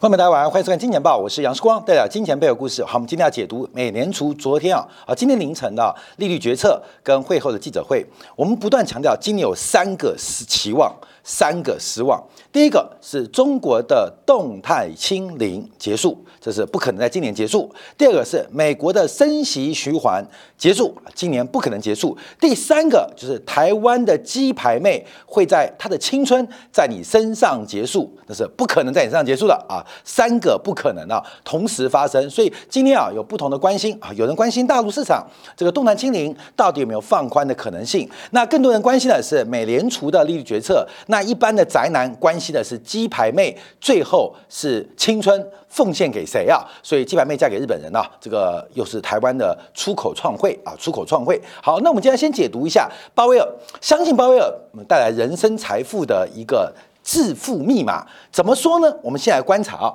观众大家晚上，欢迎收看《金钱报》，我是杨世光，带来金钱背后故事。好，我们今天要解读美联储昨天啊啊今天凌晨的利率决策跟会后的记者会。我们不断强调，今年有三个是期望，三个失望。第一个是中国的动态清零结束，这是不可能在今年结束。第二个是美国的升息循环结束，今年不可能结束。第三个就是台湾的鸡排妹会在她的青春在你身上结束，那是不可能在你身上结束的啊！三个不可能啊，同时发生。所以今天啊，有不同的关心啊，有人关心大陆市场这个动态清零到底有没有放宽的可能性？那更多人关心的是美联储的利率决策。那一般的宅男关心的是鸡排妹最后是青春奉献给谁啊？所以鸡排妹嫁给日本人啊，这个又是台湾的出口创汇啊，出口创汇。好，那我们今天先解读一下鲍威尔，相信鲍威尔带来人生财富的一个致富密码，怎么说呢？我们先来观察啊。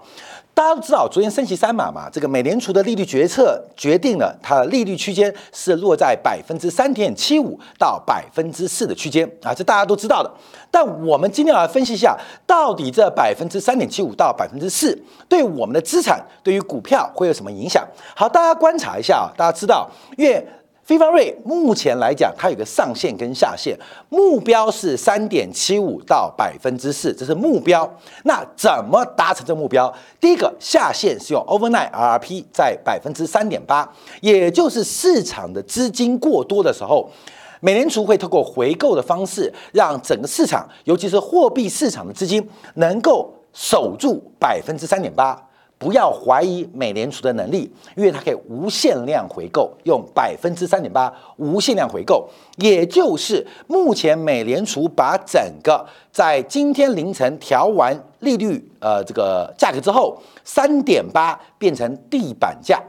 大家都知道，昨天升息三码嘛，这个美联储的利率决策决定了它的利率区间是落在百分之三点七五到百分之四的区间啊，这大家都知道的。但我们今天要来分析一下，到底这百分之三点七五到百分之四对我们的资产、对于股票会有什么影响？好，大家观察一下啊，大家知道，因为。非方瑞目前来讲，它有个上限跟下限，目标是三点七五到百分之四，这是目标。那怎么达成这目标？第一个下限是用 overnight RRP 在百分之三点八，也就是市场的资金过多的时候，美联储会透过回购的方式，让整个市场，尤其是货币市场的资金能够守住百分之三点八。不要怀疑美联储的能力，因为它可以无限量回购，用百分之三点八无限量回购，也就是目前美联储把整个在今天凌晨调完利率呃这个价格之后，三点八变成地板价。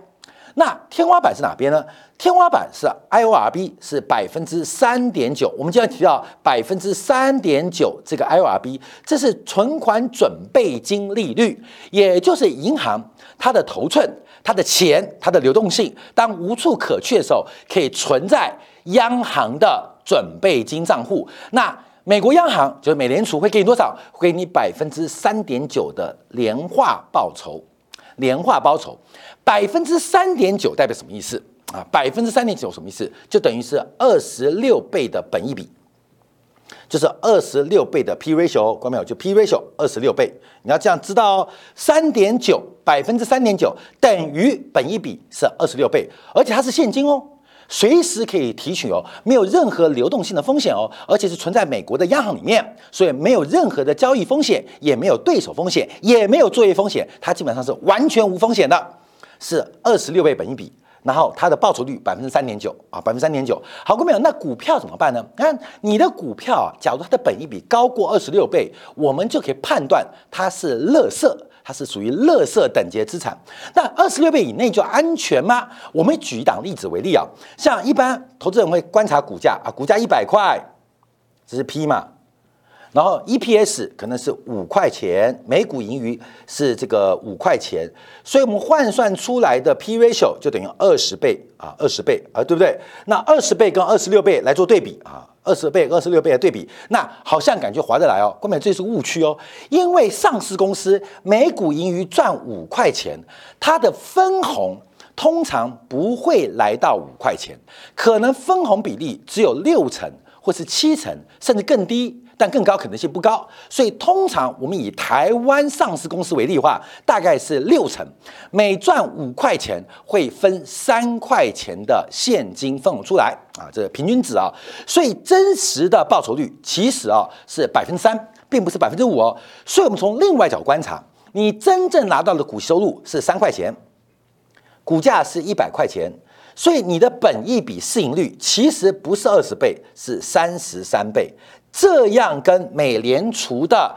那天花板是哪边呢？天花板是 IORB 是百分之三点九。我们今天提到百分之三点九这个 IORB，这是存款准备金利率，也就是银行它的头寸、它的钱、它的流动性，当无处可去的时候，可以存在央行的准备金账户。那美国央行就是美联储会给你多少？会给你百分之三点九的年化报酬。年化报酬百分之三点九代表什么意思啊？百分之三点九什么意思？就等于是二十六倍的本益比，就是二十六倍的 P ratio，关没有？就 P ratio 二十六倍，你要这样知道哦。三点九百分之三点九等于本益比是二十六倍，而且它是现金哦。随时可以提取哦，没有任何流动性的风险哦，而且是存在美国的央行里面，所以没有任何的交易风险，也没有对手风险，也没有作业风险，它基本上是完全无风险的，是二十六倍本益比，然后它的报酬率百分之三点九啊，百分之三点九。好，各位朋友，那股票怎么办呢？看你的股票啊，假如它的本益比高过二十六倍，我们就可以判断它是垃圾。它是属于垃圾等级资产，那二十六倍以内就安全吗？我们举一档例子为例啊，像一般投资人会观察股价啊，股价一百块，这是 P 嘛，然后 EPS 可能是五块钱，每股盈余是这个五块钱，所以我们换算出来的 P ratio 就等于二十倍啊，二十倍啊，对不对？那二十倍跟二十六倍来做对比啊。二十倍、二十六倍的对比，那好像感觉划得来哦。根本这是误区哦，因为上市公司每股盈余赚五块钱，它的分红通常不会来到五块钱，可能分红比例只有六成或是七成，甚至更低。但更高可能性不高，所以通常我们以台湾上市公司为例的话，大概是六成，每赚五块钱会分三块钱的现金分红出来啊，这平均值啊，所以真实的报酬率其实啊是百分之三，并不是百分之五哦。所以我们从另外角观察，你真正拿到的股息收入是三块钱，股价是一百块钱，所以你的本益比市盈率其实不是二十倍，是三十三倍。这样跟美联储的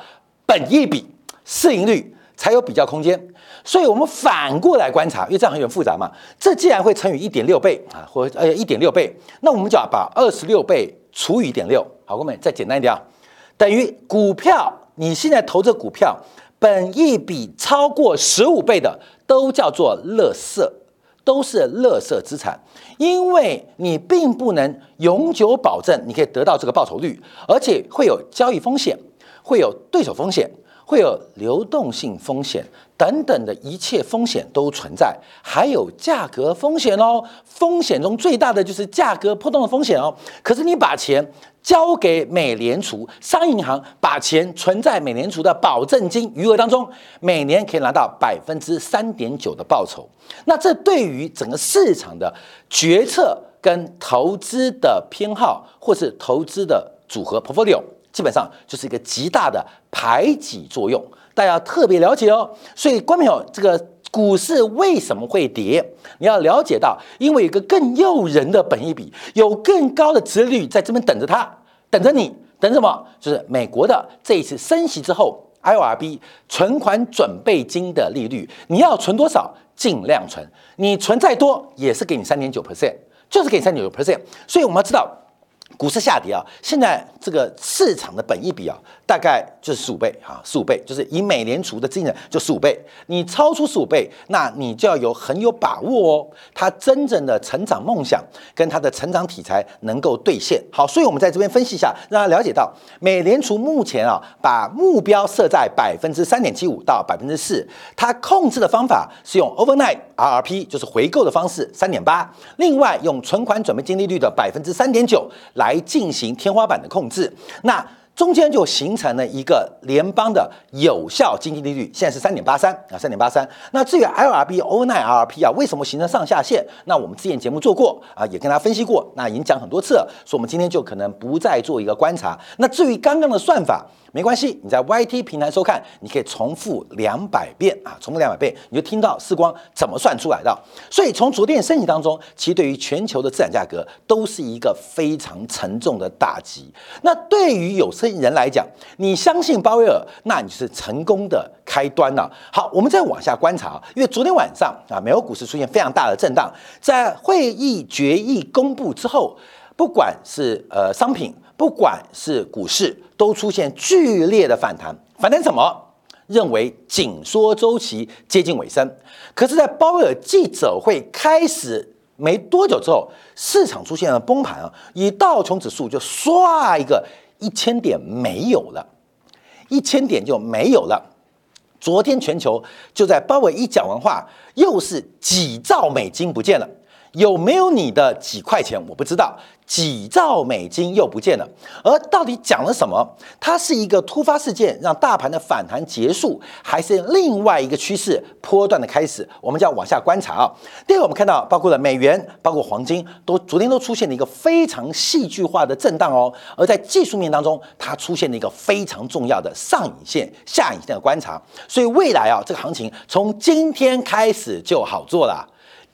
本益比市盈率才有比较空间，所以我们反过来观察，因为这样很复杂嘛。这既然会乘以一点六倍啊，或呃一点六倍，那我们就要把二十六倍除以一点六。好，我们再简单一点啊，等于股票你现在投这股票，本益比超过十五倍的都叫做垃圾。都是垃圾资产，因为你并不能永久保证你可以得到这个报酬率，而且会有交易风险，会有对手风险，会有流动性风险等等的一切风险都存在，还有价格风险哦。风险中最大的就是价格波动的风险哦。可是你把钱交给美联储商业银行，把钱存在美联储的保证金余额当中，每年可以拿到百分之三点九的报酬。那这对于整个市场的决策跟投资的偏好，或是投资的组合 portfolio。基本上就是一个极大的排挤作用，大家要特别了解哦。所以，观众朋友，这个股市为什么会跌？你要了解到，因为有个更诱人的本益比，有更高的值率在这边等着它，等着你，等什么？就是美国的这一次升息之后，IRB 存款准备金的利率，你要存多少，尽量存，你存再多也是给你三点九 percent，就是给你三点九 percent。所以我们要知道。股市下跌啊，现在这个市场的本益比啊，大概就是十五倍啊，十五倍就是以美联储的资金就十五倍，你超出十五倍，那你就要有很有把握哦，它真正的成长梦想跟它的成长题材能够兑现。好，所以我们在这边分析一下，让大家了解到美联储目前啊，把目标设在百分之三点七五到百分之四，它控制的方法是用 overnight RRP，就是回购的方式三点八，另外用存款准备金利率的百分之三点九。来进行天花板的控制，那中间就形成了一个联邦的有效经济利率，现在是三点八三啊，三点八三。那至于 LRB、o n i RRP 啊，为什么形成上下限？那我们之前节目做过啊，也跟大家分析过，那已经讲很多次了，所以我们今天就可能不再做一个观察。那至于刚刚的算法。没关系，你在 YT 平台收看，你可以重复两百遍啊，重复两百遍，你就听到四光怎么算出来的。所以从昨天的升级当中，其实对于全球的资产价格都是一个非常沉重的打击。那对于有些人来讲，你相信鲍威尔，那你是成功的开端了。好，我们再往下观察，因为昨天晚上啊，美国股市出现非常大的震荡，在会议决议公布之后，不管是呃商品。不管是股市，都出现剧烈的反弹。反弹什么？认为紧缩周期接近尾声。可是，在鲍威尔记者会开始没多久之后，市场出现了崩盘啊！以道琼指数就唰一个一千点没有了，一千点就没有了。昨天全球就在鲍威尔一讲完话，又是几兆美金不见了。有没有你的几块钱？我不知道。几兆美金又不见了，而到底讲了什么？它是一个突发事件，让大盘的反弹结束，还是另外一个趋势波段的开始？我们就要往下观察啊。第二个，我们看到包括了美元，包括黄金，都昨天都出现了一个非常戏剧化的震荡哦。而在技术面当中，它出现了一个非常重要的上影线、下影线的观察。所以未来啊，这个行情从今天开始就好做了。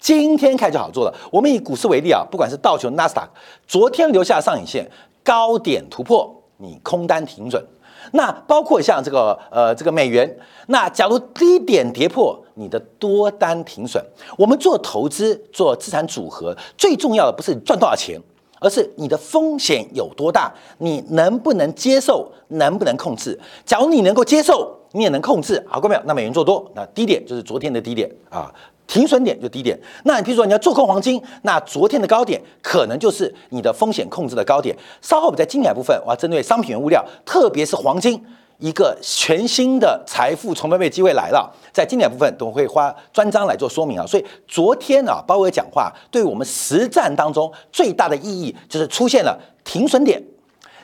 今天开就好做了。我们以股市为例啊，不管是道琼、纳斯达克，昨天留下上影线高点突破，你空单停准。那包括像这个呃这个美元，那假如低点跌破，你的多单停损。我们做投资做资产组合，最重要的不是赚多少钱，而是你的风险有多大，你能不能接受，能不能控制。假如你能够接受，你也能控制，好过没有？那美元做多，那低点就是昨天的低点啊。停损点就低点，那你比如说你要做空黄金，那昨天的高点可能就是你的风险控制的高点。稍后我们在精彩部分，我要针对商品原物料，特别是黄金，一个全新的财富重分配机会来了。在经典部分都会花专章来做说明啊。所以昨天啊，鲍威尔讲话对我们实战当中最大的意义就是出现了停损点，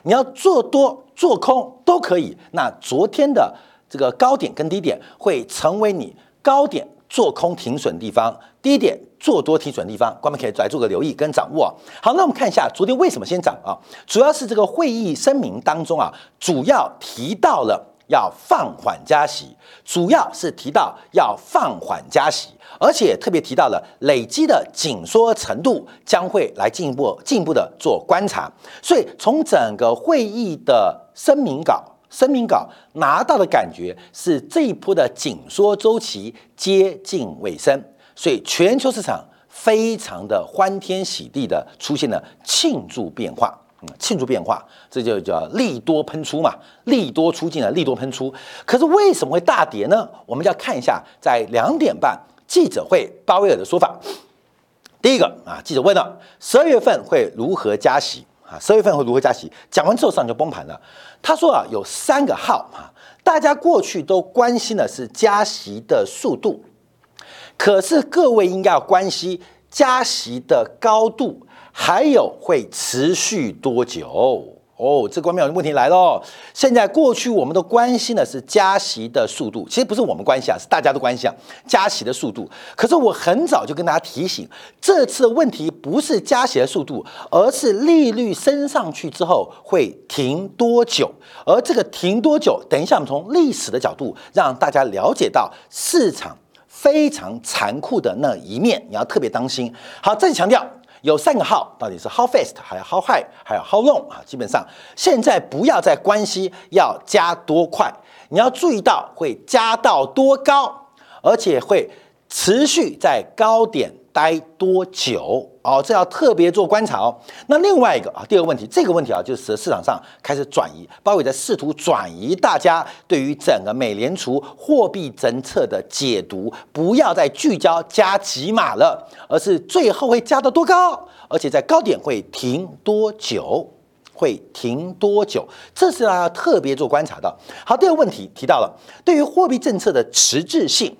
你要做多做空都可以。那昨天的这个高点跟低点会成为你高点。做空停损地方，第一点做多停损地方，观众可以来做个留意跟掌握。好，那我们看一下昨天为什么先涨啊？主要是这个会议声明当中啊，主要提到了要放缓加息，主要是提到要放缓加息，而且特别提到了累积的紧缩程度将会来进一步进一步的做观察。所以从整个会议的声明稿。声明稿拿到的感觉是这一波的紧缩周期接近尾声，所以全球市场非常的欢天喜地的出现了庆祝变化，嗯，庆祝变化，这就叫利多喷出嘛，利多出尽了，利多喷出。可是为什么会大跌呢？我们就要看一下在两点半记者会鲍威尔的说法。第一个啊，记者问了十二月份会如何加息。啊，十月份会如何加息？讲完之后，市场就崩盘了。他说啊，有三个号啊，大家过去都关心的是加息的速度，可是各位应该要关心加息的高度，还有会持续多久。哦，这关键问题来了。现在过去我们都关心的是加息的速度，其实不是我们关心啊，是大家都关心啊，加息的速度。可是我很早就跟大家提醒，这次的问题不是加息的速度，而是利率升上去之后会停多久。而这个停多久，等一下我们从历史的角度让大家了解到市场非常残酷的那一面，你要特别当心。好，再次强调。有三个号，到底是 how fast，还有 how high，还有 how long 啊？基本上现在不要再关心要加多快，你要注意到会加到多高，而且会持续在高点。待多久？哦，这要特别做观察哦。那另外一个啊，第二个问题，这个问题啊，就是市场上开始转移，包括在试图转移大家对于整个美联储货币政策的解读，不要再聚焦加几码了，而是最后会加到多高，而且在高点会停多久，会停多久，这是要特别做观察的。好，第二个问题提到了对于货币政策的迟滞性，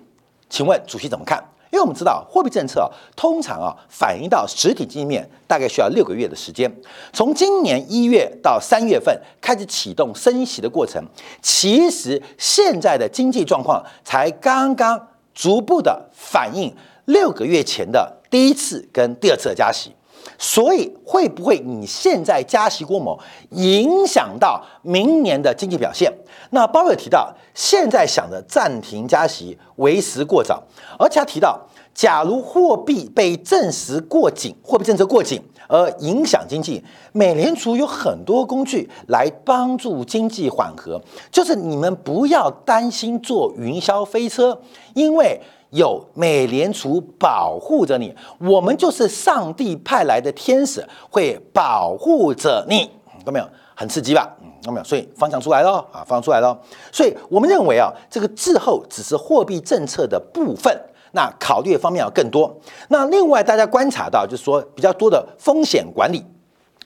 请问主席怎么看？因为我们知道货币政策，通常啊反映到实体经济面大概需要六个月的时间。从今年一月到三月份开始启动升息的过程，其实现在的经济状况才刚刚逐步的反映六个月前的第一次跟第二次的加息。所以会不会你现在加息过猛，影响到明年的经济表现？那鲍威尔提到，现在想着暂停加息为时过早，而且他提到，假如货币被证实过紧，货币政策过紧而影响经济，美联储有很多工具来帮助经济缓和，就是你们不要担心坐云霄飞车，因为。有美联储保护着你，我们就是上帝派来的天使，会保护着你，看到没有？很刺激吧？看到没有？所以方向出来了啊，方向出来了。所以我们认为啊，这个滞后只是货币政策的部分，那考虑的方面要更多。那另外大家观察到，就是说比较多的风险管理。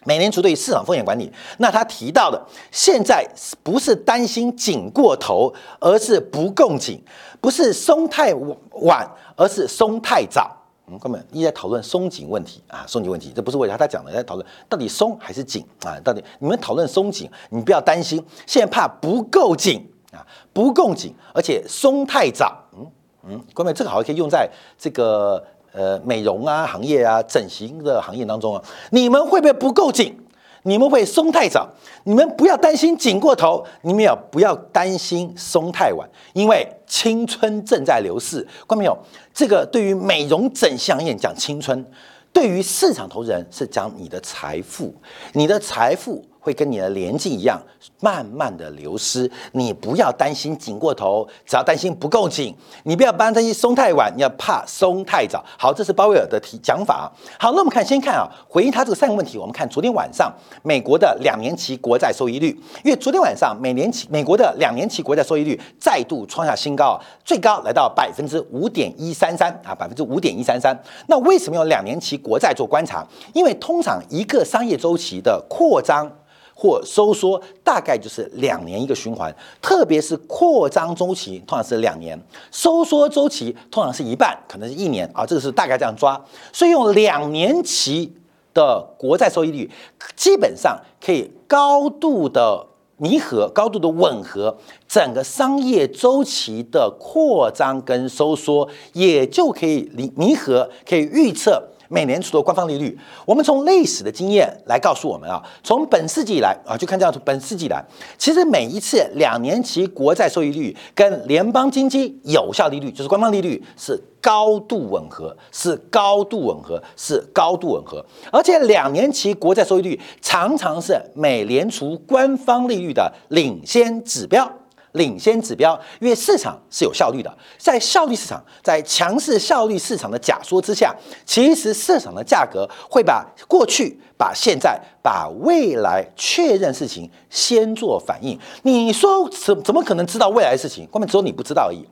美联储对于市场风险管理，那他提到的现在不是担心紧过头，而是不够紧，不是松太晚，而是松太早。嗯，哥们，一直在讨论松紧问题啊，松紧问题，这不是为了他讲的，在讨论到底松还是紧啊？到底你们讨论松紧，你不要担心，现在怕不够紧啊，不够紧，而且松太早。嗯嗯，哥们，这个好像可以用在这个。呃，美容啊，行业啊，整形的行业当中啊，你们会不会不够紧？你们会松太早？你们不要担心紧过头，你们也不要担心松太晚，因为青春正在流逝。看到没有？这个对于美容整形行业讲青春，对于市场投资人是讲你的财富，你的财富。会跟你的年纪一样，慢慢的流失。你不要担心紧过头，只要担心不够紧。你不要担心松太晚，你要怕松太早。好，这是鲍威尔的提讲法。好，那我们看，先看啊，回应他这个三个问题。我们看昨天晚上美国的两年期国债收益率，因为昨天晚上美年期美国的两年期国债收益率再度创下新高，最高来到百分之五点一三三啊，百分之五点一三三。那为什么用两年期国债做观察？因为通常一个商业周期的扩张。或收缩大概就是两年一个循环，特别是扩张周期通常是两年，收缩周期通常是一半，可能是一年啊，这个是大概这样抓。所以用两年期的国债收益率，基本上可以高度的弥合、高度的吻合整个商业周期的扩张跟收缩，也就可以弥弥合，可以预测。美联储的官方利率，我们从历史的经验来告诉我们啊，从本世纪以来啊，就看这样，本世纪以来，其实每一次两年期国债收益率跟联邦经济有效利率，就是官方利率，是高度吻合，是高度吻合，是高度吻合，而且两年期国债收益率常常是美联储官方利率的领先指标。领先指标，因为市场是有效率的，在效率市场，在强势效率市场的假说之下，其实市场的价格会把过去、把现在、把未来确认事情先做反应。你说怎怎么可能知道未来的事情？根本只有你不知道而已，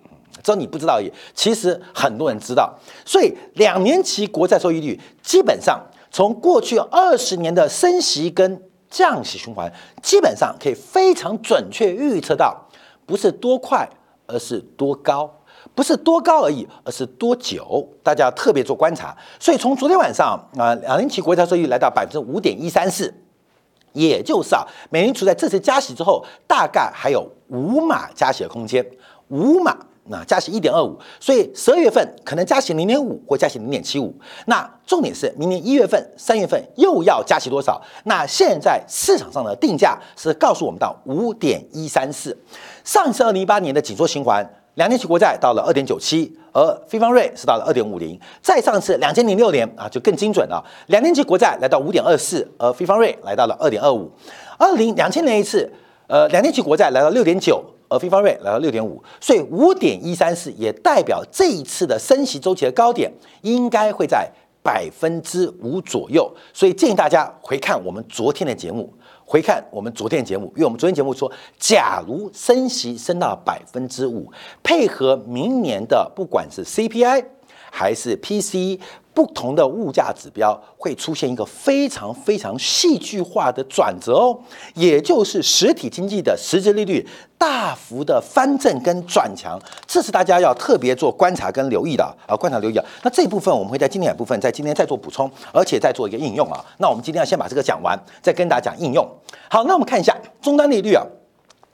只有你不知道而已。其实很多人知道，所以两年期国债收益率基本上从过去二十年的升息跟降息循环，基本上可以非常准确预测到。不是多快，而是多高；不是多高而已，而是多久。大家要特别做观察。所以从昨天晚上啊，两年期国债收益率来到百分之五点一三四，也就是啊，美联储在这次加息之后，大概还有五码加息的空间，五码。那加息一点二五，所以十二月份可能加息零点五或加息零点七五。那重点是明年一月份、三月份又要加息多少？那现在市场上的定价是告诉我们到五点一三四。上次二零一八年的紧缩循环，两年期国债到了二点九七，而非方瑞是到了二点五零。再上次两千零六年啊，就更精准了，两年期国债来到五点二四，而非方瑞来到了二点二五。二零两千年一次，呃，两年期国债来到六点九。而非方瑞来到六点五，所以五点一三四也代表这一次的升息周期的高点应该会在百分之五左右，所以建议大家回看我们昨天的节目，回看我们昨天节目，因为我们昨天节目说，假如升息升到百分之五，配合明年的不管是 CPI 还是 PC。不同的物价指标会出现一个非常非常戏剧化的转折哦，也就是实体经济的实质利率大幅的翻正跟转强，这是大家要特别做观察跟留意的啊，观察留意啊。那这一部分我们会在今天的部分在今天再做补充，而且再做一个应用啊。那我们今天要先把这个讲完，再跟大家讲应用。好，那我们看一下终端利率啊。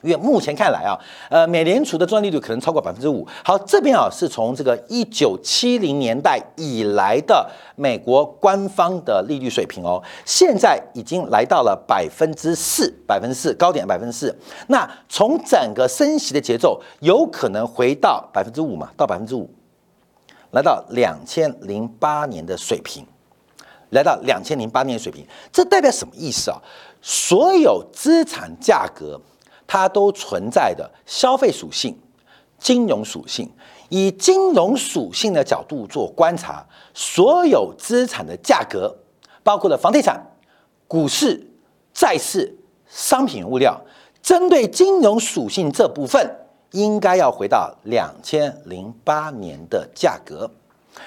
因为目前看来啊，呃，美联储的终端利率可能超过百分之五。好，这边啊是从这个一九七零年代以来的美国官方的利率水平哦，现在已经来到了百分之四，百分之四高点百分之四。那从整个升息的节奏，有可能回到百分之五嘛？到百分之五，来到两千零八年的水平，来到两千零八年的水平，这代表什么意思啊？所有资产价格。它都存在的消费属性、金融属性，以金融属性的角度做观察，所有资产的价格，包括了房地产、股市、债市、商品物料，针对金融属性这部分，应该要回到两千零八年的价格，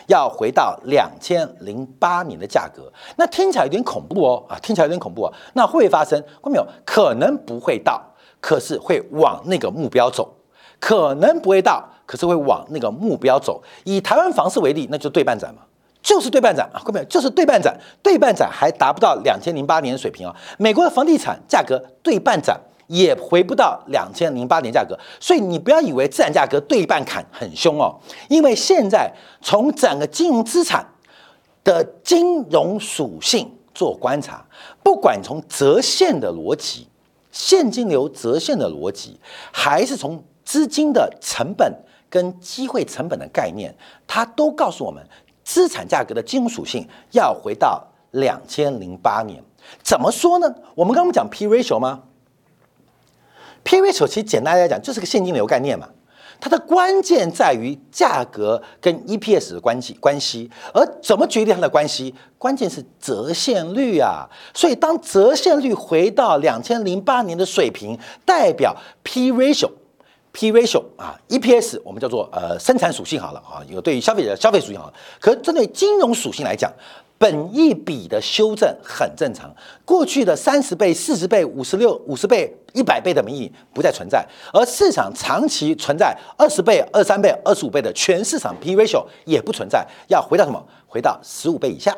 要回到两千零八年的价格。那听起来有点恐怖哦，啊，听起来有点恐怖啊。那会发生？看没有？可能不会到。可是会往那个目标走，可能不会到，可是会往那个目标走。以台湾房市为例，那就对半展嘛，就是对半展啊，各位就是对半展，对半展还达不到两千零八年的水平啊。美国的房地产价格对半展也回不到两千零八年价格，所以你不要以为自然价格对半砍很凶哦，因为现在从整个金融资产的金融属性做观察，不管从折现的逻辑。现金流折现的逻辑，还是从资金的成本跟机会成本的概念，它都告诉我们，资产价格的金融属性要回到两千零八年。怎么说呢？我们刚刚讲 P ratio 吗？P ratio 其实简单来讲就是个现金流概念嘛。它的关键在于价格跟 EPS 的关系关系，而怎么决定它的关系？关键是折现率啊！所以当折现率回到两千零八年的水平，代表 P ratio P ratio 啊，EPS 我们叫做呃生产属性好了啊，有对于消费者消费属性好了，可针对金融属性来讲。本一笔的修正很正常，过去的三十倍、四十倍、五十六、五十倍、一百倍的名义不再存在，而市场长期存在二十倍、二三倍、二十五倍的全市场 P ratio 也不存在，要回到什么？回到十五倍以下，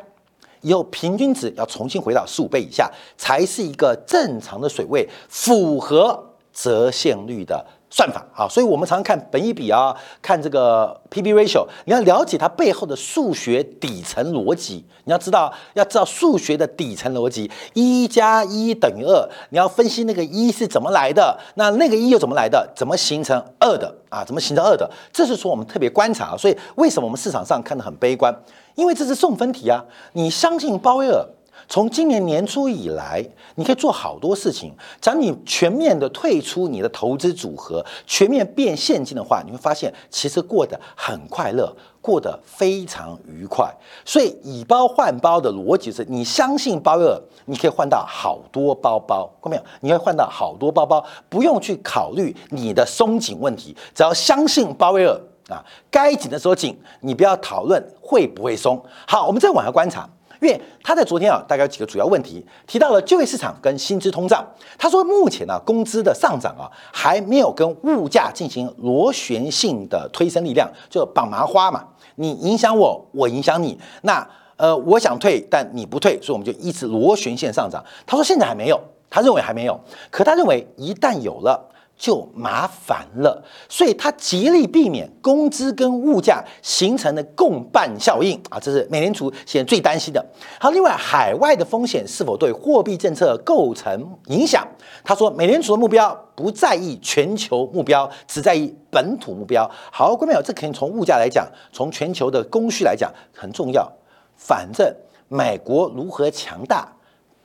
以后平均值要重新回到十五倍以下，才是一个正常的水位，符合折现率的。算法啊，所以我们常常看本益比啊，看这个 P/B ratio，你要了解它背后的数学底层逻辑。你要知道，要知道数学的底层逻辑，一加一等于二。你要分析那个一是怎么来的，那那个一又怎么来的？怎么形成二的啊？怎么形成二的？这是说我们特别观察。啊所以为什么我们市场上看得很悲观？因为这是送分题啊。你相信鲍威尔？从今年年初以来，你可以做好多事情。只要你全面的退出你的投资组合，全面变现金的话，你会发现其实过得很快乐，过得非常愉快。所以以包换包的逻辑是，你相信鲍威尔，你可以换到好多包包，看到没有？你会换到好多包包，不用去考虑你的松紧问题，只要相信鲍威尔啊，该紧的时候紧，你不要讨论会不会松。好，我们再往下观察。因为他在昨天啊，大概有几个主要问题，提到了就业市场跟薪资通胀。他说，目前呢，工资的上涨啊，还没有跟物价进行螺旋性的推升力量，就绑麻花嘛，你影响我，我影响你，那呃，我想退，但你不退，所以我们就一直螺旋线上涨。他说现在还没有，他认为还没有，可他认为一旦有了。就麻烦了，所以他极力避免工资跟物价形成的共伴效应啊，这是美联储现在最担心的。好，另外海外的风险是否对货币政策构成影响？他说，美联储的目标不在意全球目标，只在意本土目标。好，各位朋友，这肯定从物价来讲，从全球的供需来讲很重要。反正美国如何强大？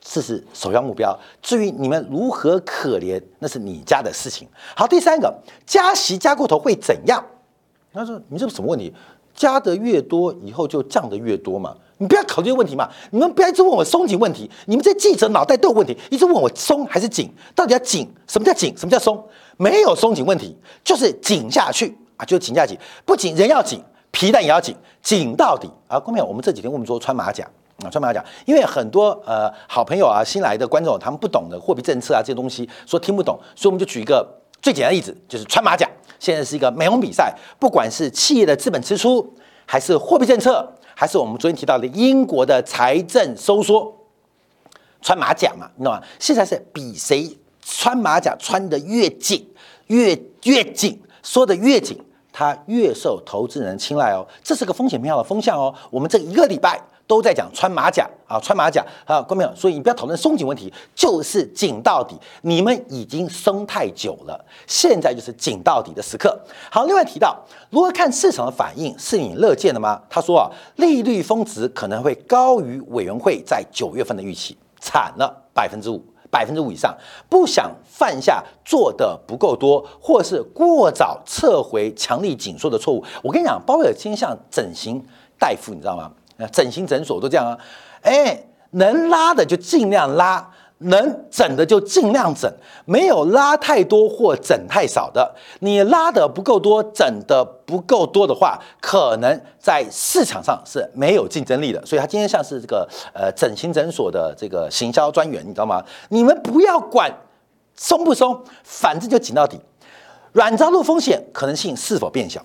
这是首要目标。至于你们如何可怜，那是你家的事情。好，第三个，加息加过头会怎样？他说：“你这是什么问题？加的越多，以后就降的越多嘛？你不要考虑这个问题嘛？你们不要一直问我松紧问题。你们这记者脑袋都有问题，一直问我松还是紧？到底要紧？什么叫紧？什么叫松？没有松紧问题，就是紧下去啊，就是紧下去。不仅，人要紧，皮蛋也要紧，紧到底啊！后面我们这几天我们说穿马甲。”啊，专门来讲，因为很多呃好朋友啊，新来的观众，他们不懂的货币政策啊这些东西，说听不懂，所以我们就举一个最简单的例子，就是穿马甲。现在是一个美容比赛，不管是企业的资本支出，还是货币政策，还是我们昨天提到的英国的财政收缩，穿马甲嘛，你知道吗？现在是比谁穿马甲穿得越紧，越越紧，缩得越紧，它越受投资人青睐哦。这是个风险偏好的风向哦。我们这一个礼拜。都在讲穿马甲啊，穿马甲啊，观众朋友，所以你不要讨论松紧问题，就是紧到底。你们已经松太久了，现在就是紧到底的时刻。好，另外提到如何看市场的反应，是你乐见的吗？他说啊，利率峰值可能会高于委员会在九月份的预期，惨了，百分之五，百分之五以上，不想犯下做的不够多，或是过早撤回强力紧缩的错误。我跟你讲，包尔倾向整形大夫，你知道吗？整形诊所都这样啊，哎，能拉的就尽量拉，能整的就尽量整，没有拉太多或整太少的。你拉的不够多，整的不够多的话，可能在市场上是没有竞争力的。所以他今天像是这个呃整形诊所的这个行销专员，你知道吗？你们不要管松不松，反正就紧到底。软着陆风险可能性是否变小？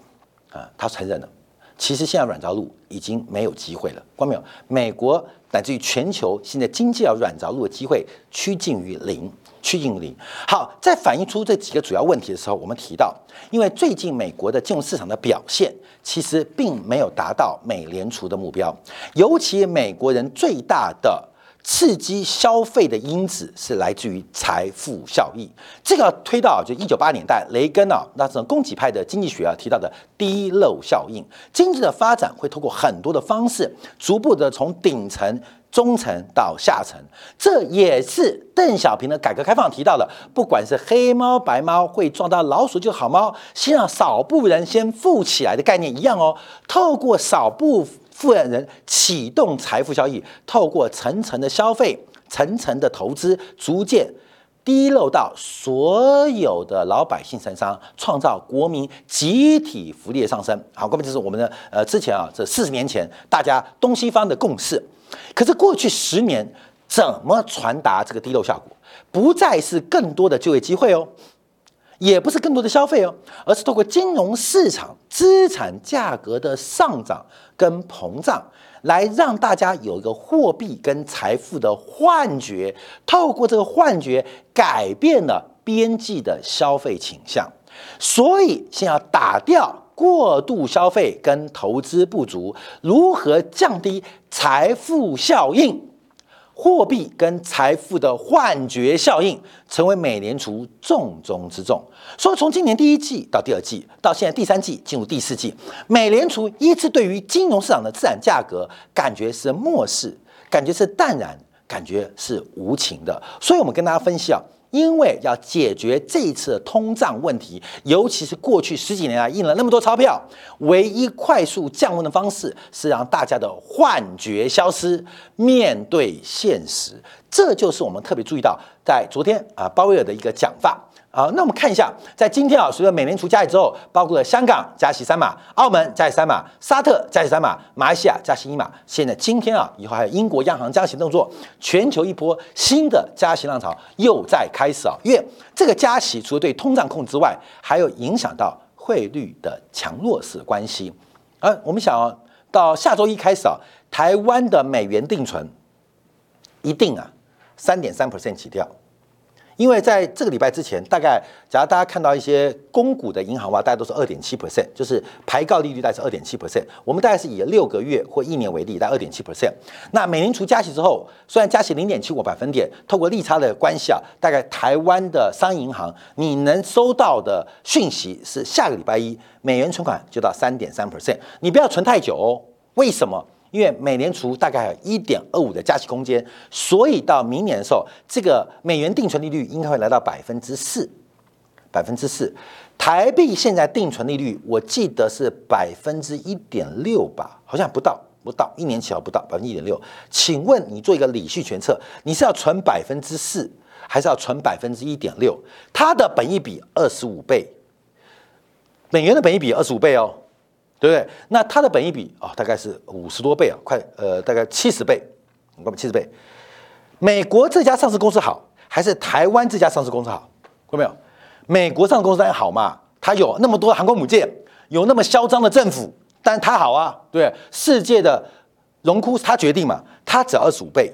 啊，他承认了。其实现在软着陆已经没有机会了，关没有？美国乃至于全球现在经济要软着陆的机会趋近于零，趋近于零。好，在反映出这几个主要问题的时候，我们提到，因为最近美国的金融市场的表现其实并没有达到美联储的目标，尤其美国人最大的。刺激消费的因子是来自于财富效益，这个推到就一九八年代，雷根啊，那种供给派的经济学啊提到的低漏效应。经济的发展会通过很多的方式，逐步的从顶层、中层到下层。这也是邓小平的改革开放提到的，不管是黑猫白猫会撞到老鼠就好猫，先让少部分人先富起来的概念一样哦。透过少部。富人启动财富效益，透过层层的消费、层层的投资，逐渐滴漏到所有的老百姓身上，创造国民集体福利的上升。好，各位，就是我们的呃之前啊，这四十年前大家东西方的共识。可是过去十年，怎么传达这个滴漏效果？不再是更多的就业机会哦。也不是更多的消费哦，而是透过金融市场资产价格的上涨跟膨胀，来让大家有一个货币跟财富的幻觉，透过这个幻觉改变了边际的消费倾向。所以，先要打掉过度消费跟投资不足，如何降低财富效应？货币跟财富的幻觉效应成为美联储重中之重。所以从今年第一季到第二季，到现在第三季进入第四季，美联储一直对于金融市场的资产价格感觉是漠视，感觉是淡然，感觉是无情的。所以我们跟大家分析啊。因为要解决这一次的通胀问题，尤其是过去十几年来印了那么多钞票，唯一快速降温的方式是让大家的幻觉消失，面对现实。这就是我们特别注意到，在昨天啊鲍威尔的一个讲法啊，那我们看一下，在今天啊，随着美联储加息之后，包括了香港加息三码，澳门加息三码，沙特加息三码，马来西亚加息一码。现在今天啊，以后还有英国央行加息动作，全球一波新的加息浪潮又在开始啊。因为这个加息除了对通胀控制外，还有影响到汇率的强弱势关系。而我们想到下周一开始啊，台湾的美元定存一定啊三点三 percent 起跳。因为在这个礼拜之前，大概假如大家看到一些公股的银行话，大家都是二点七 percent，就是排告利率大概是二点七 percent。我们大概是以六个月或一年为例，大概二点七 percent。那美联储加息之后，虽然加息零点七五百分点，透过利差的关系啊，大概台湾的商业银行你能收到的讯息是下个礼拜一美元存款就到三点三 percent，你不要存太久哦。为什么？因为美联储大概有一点二五的加息空间，所以到明年的时候，这个美元定存利率应该会来到百分之四，百分之四。台币现在定存利率，我记得是百分之一点六吧，好像不到，不到一年起来不到百分之一点六。请问你做一个理序全测，你是要存百分之四，还是要存百分之一点六？它的本益比二十五倍，美元的本益比二十五倍哦。对不对？那它的本益比啊，大概是五十多倍啊，快呃，大概七十倍，我们七十倍。美国这家上市公司好，还是台湾这家上市公司好？看到没有？美国上市公司当然好嘛，它有那么多航空母舰，有那么嚣张的政府，但它好啊，对世界的荣枯它决定嘛，它只要二十五倍，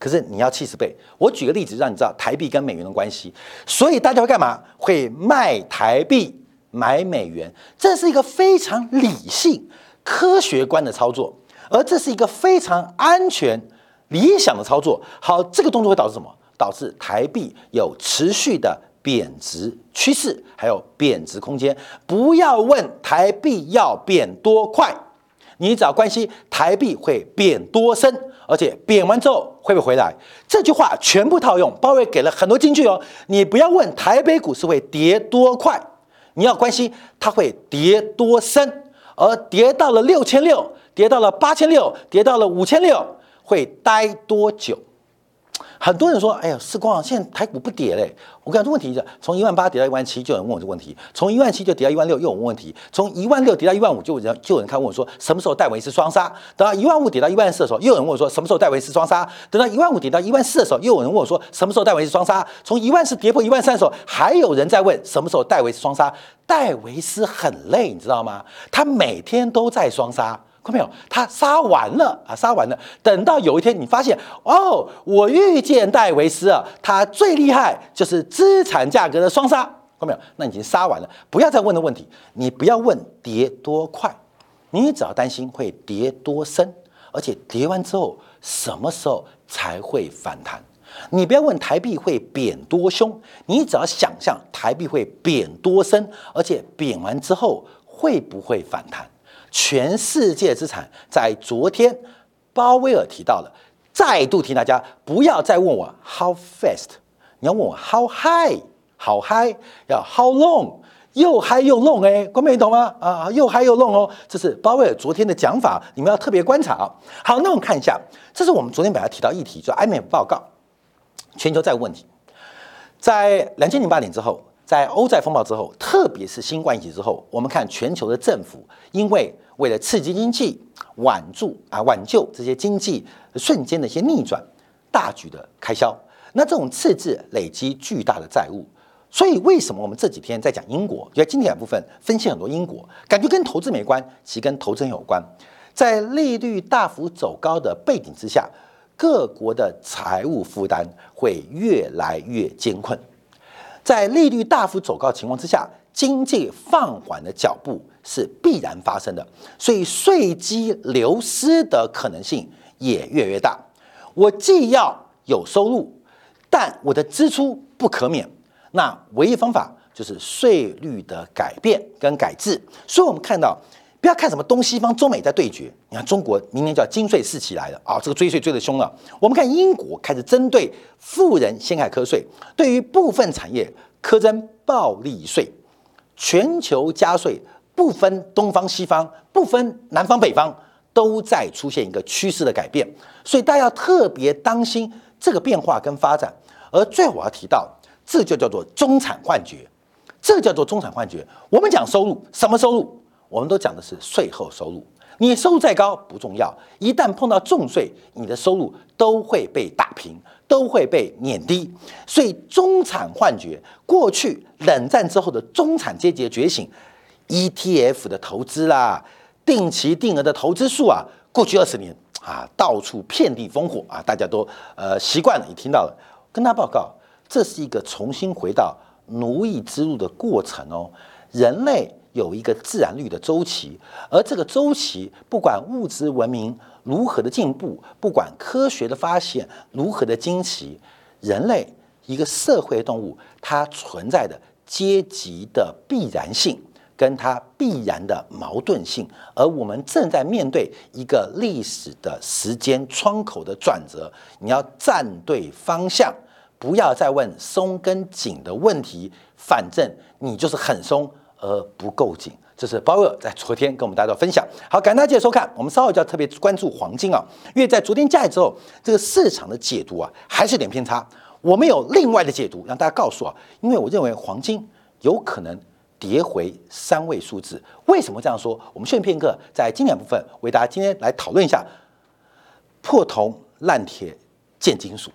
可是你要七十倍。我举个例子让你知道台币跟美元的关系，所以大家会干嘛？会卖台币。买美元，这是一个非常理性、科学观的操作，而这是一个非常安全、理想的操作。好，这个动作会导致什么？导致台币有持续的贬值趋势，还有贬值空间。不要问台币要贬多快，你只要关心台币会贬多深，而且贬完之后会不会回来。这句话全部套用，鲍威给了很多金句哦。你不要问台北股市会跌多快。你要关心它会跌多深，而跌到了六千六，跌到了八千六，跌到了五千六，会待多久？很多人说：“哎呀，时光现在台股不跌嘞。”我讲这问题是：从一万八跌到一万七，就有人问我这个问题；从一万七就跌到一万六，又有问问题；从一万六跌到一万五，就人就有人看问我说：“什么时候戴维斯双杀？”等到一万五跌到一万四的时候，又有人问我说：“什么时候戴维斯双杀？”等到一万五跌到一万四的时候，又有人问我说：“什么时候戴维斯双杀？”从一万四跌破一万三的时候，还有人在问：“什么时候戴维斯双杀？”戴维斯很累，你知道吗？他每天都在双杀。看到没有？他杀完了啊，杀完了。等到有一天你发现，哦，我遇见戴维斯啊，他最厉害就是资产价格的双杀。看到没有？那已经杀完了，不要再问的问题。你不要问跌多快，你只要担心会跌多深，而且跌完之后什么时候才会反弹。你不要问台币会贬多凶，你只要想象台币会贬多深，而且贬完之后会不会反弹。全世界资产在昨天，鲍威尔提到了，再度提大家不要再问我 how fast，你要问我 how high，好 high，要 how long，又 high 又 long 哎，观众你懂吗？啊，又 high 又 long 哦，这是鲍威尔昨天的讲法，你们要特别观察啊。好，那我们看一下，这是我们昨天本来提到议题，就 IMF 报告，全球债务问题，在两千零八年之后。在欧债风暴之后，特别是新冠疫情之后，我们看全球的政府，因为为了刺激经济、挽住啊挽救这些经济瞬间的一些逆转，大举的开销，那这种赤字累积巨大的债务，所以为什么我们这几天在讲英国？就在今天两部分分析很多英国，感觉跟投资没关，其实跟投资有关。在利率大幅走高的背景之下，各国的财务负担会越来越艰困。在利率大幅走高的情况之下，经济放缓的脚步是必然发生的，所以税基流失的可能性也越来越大。我既要有收入，但我的支出不可免，那唯一方法就是税率的改变跟改制。所以，我们看到。不要看什么东西方、中美在对决，你看中国明年叫金税四起来了啊，这个追税追得凶了。我们看英国开始针对富人先开科税，对于部分产业苛征暴利税，全球加税不分东方西方，不分南方北方，都在出现一个趋势的改变，所以大家要特别当心这个变化跟发展。而最后我要提到，这就叫做中产幻觉，这叫做中产幻觉。我们讲收入，什么收入？我们都讲的是税后收入。你收入再高不重要，一旦碰到重税，你的收入都会被打平，都会被碾低。所以中产幻觉，过去冷战之后的中产阶级的觉醒，ETF 的投资啦，定期定额的投资数啊，过去二十年啊，到处遍地烽火啊，大家都呃习惯了，也听到了。跟他报告，这是一个重新回到奴役之路的过程哦，人类。有一个自然律的周期，而这个周期，不管物质文明如何的进步，不管科学的发现如何的惊奇，人类一个社会动物，它存在的阶级的必然性，跟它必然的矛盾性，而我们正在面对一个历史的时间窗口的转折，你要站对方向，不要再问松跟紧的问题，反正你就是很松。而不够紧，这是鲍威尔在昨天跟我们大家分享。好，感谢大家收看。我们稍后就要特别关注黄金啊，因为在昨天下来之后，这个市场的解读啊还是有点偏差。我们有另外的解读，让大家告诉啊，因为我认为黄金有可能跌回三位数字。为什么这样说？我们顺片刻在经典部分为大家今天来讨论一下破铜烂铁贱金属。